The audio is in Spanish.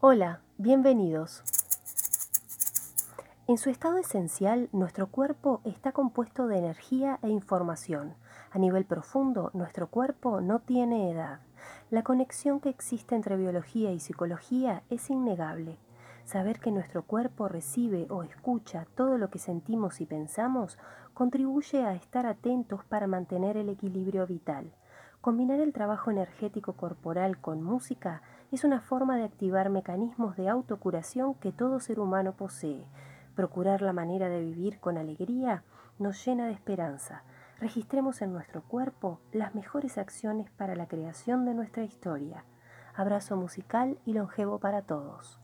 Hola, bienvenidos. En su estado esencial, nuestro cuerpo está compuesto de energía e información. A nivel profundo, nuestro cuerpo no tiene edad. La conexión que existe entre biología y psicología es innegable. Saber que nuestro cuerpo recibe o escucha todo lo que sentimos y pensamos contribuye a estar atentos para mantener el equilibrio vital. Combinar el trabajo energético corporal con música es una forma de activar mecanismos de autocuración que todo ser humano posee. Procurar la manera de vivir con alegría nos llena de esperanza. Registremos en nuestro cuerpo las mejores acciones para la creación de nuestra historia. Abrazo musical y longevo para todos.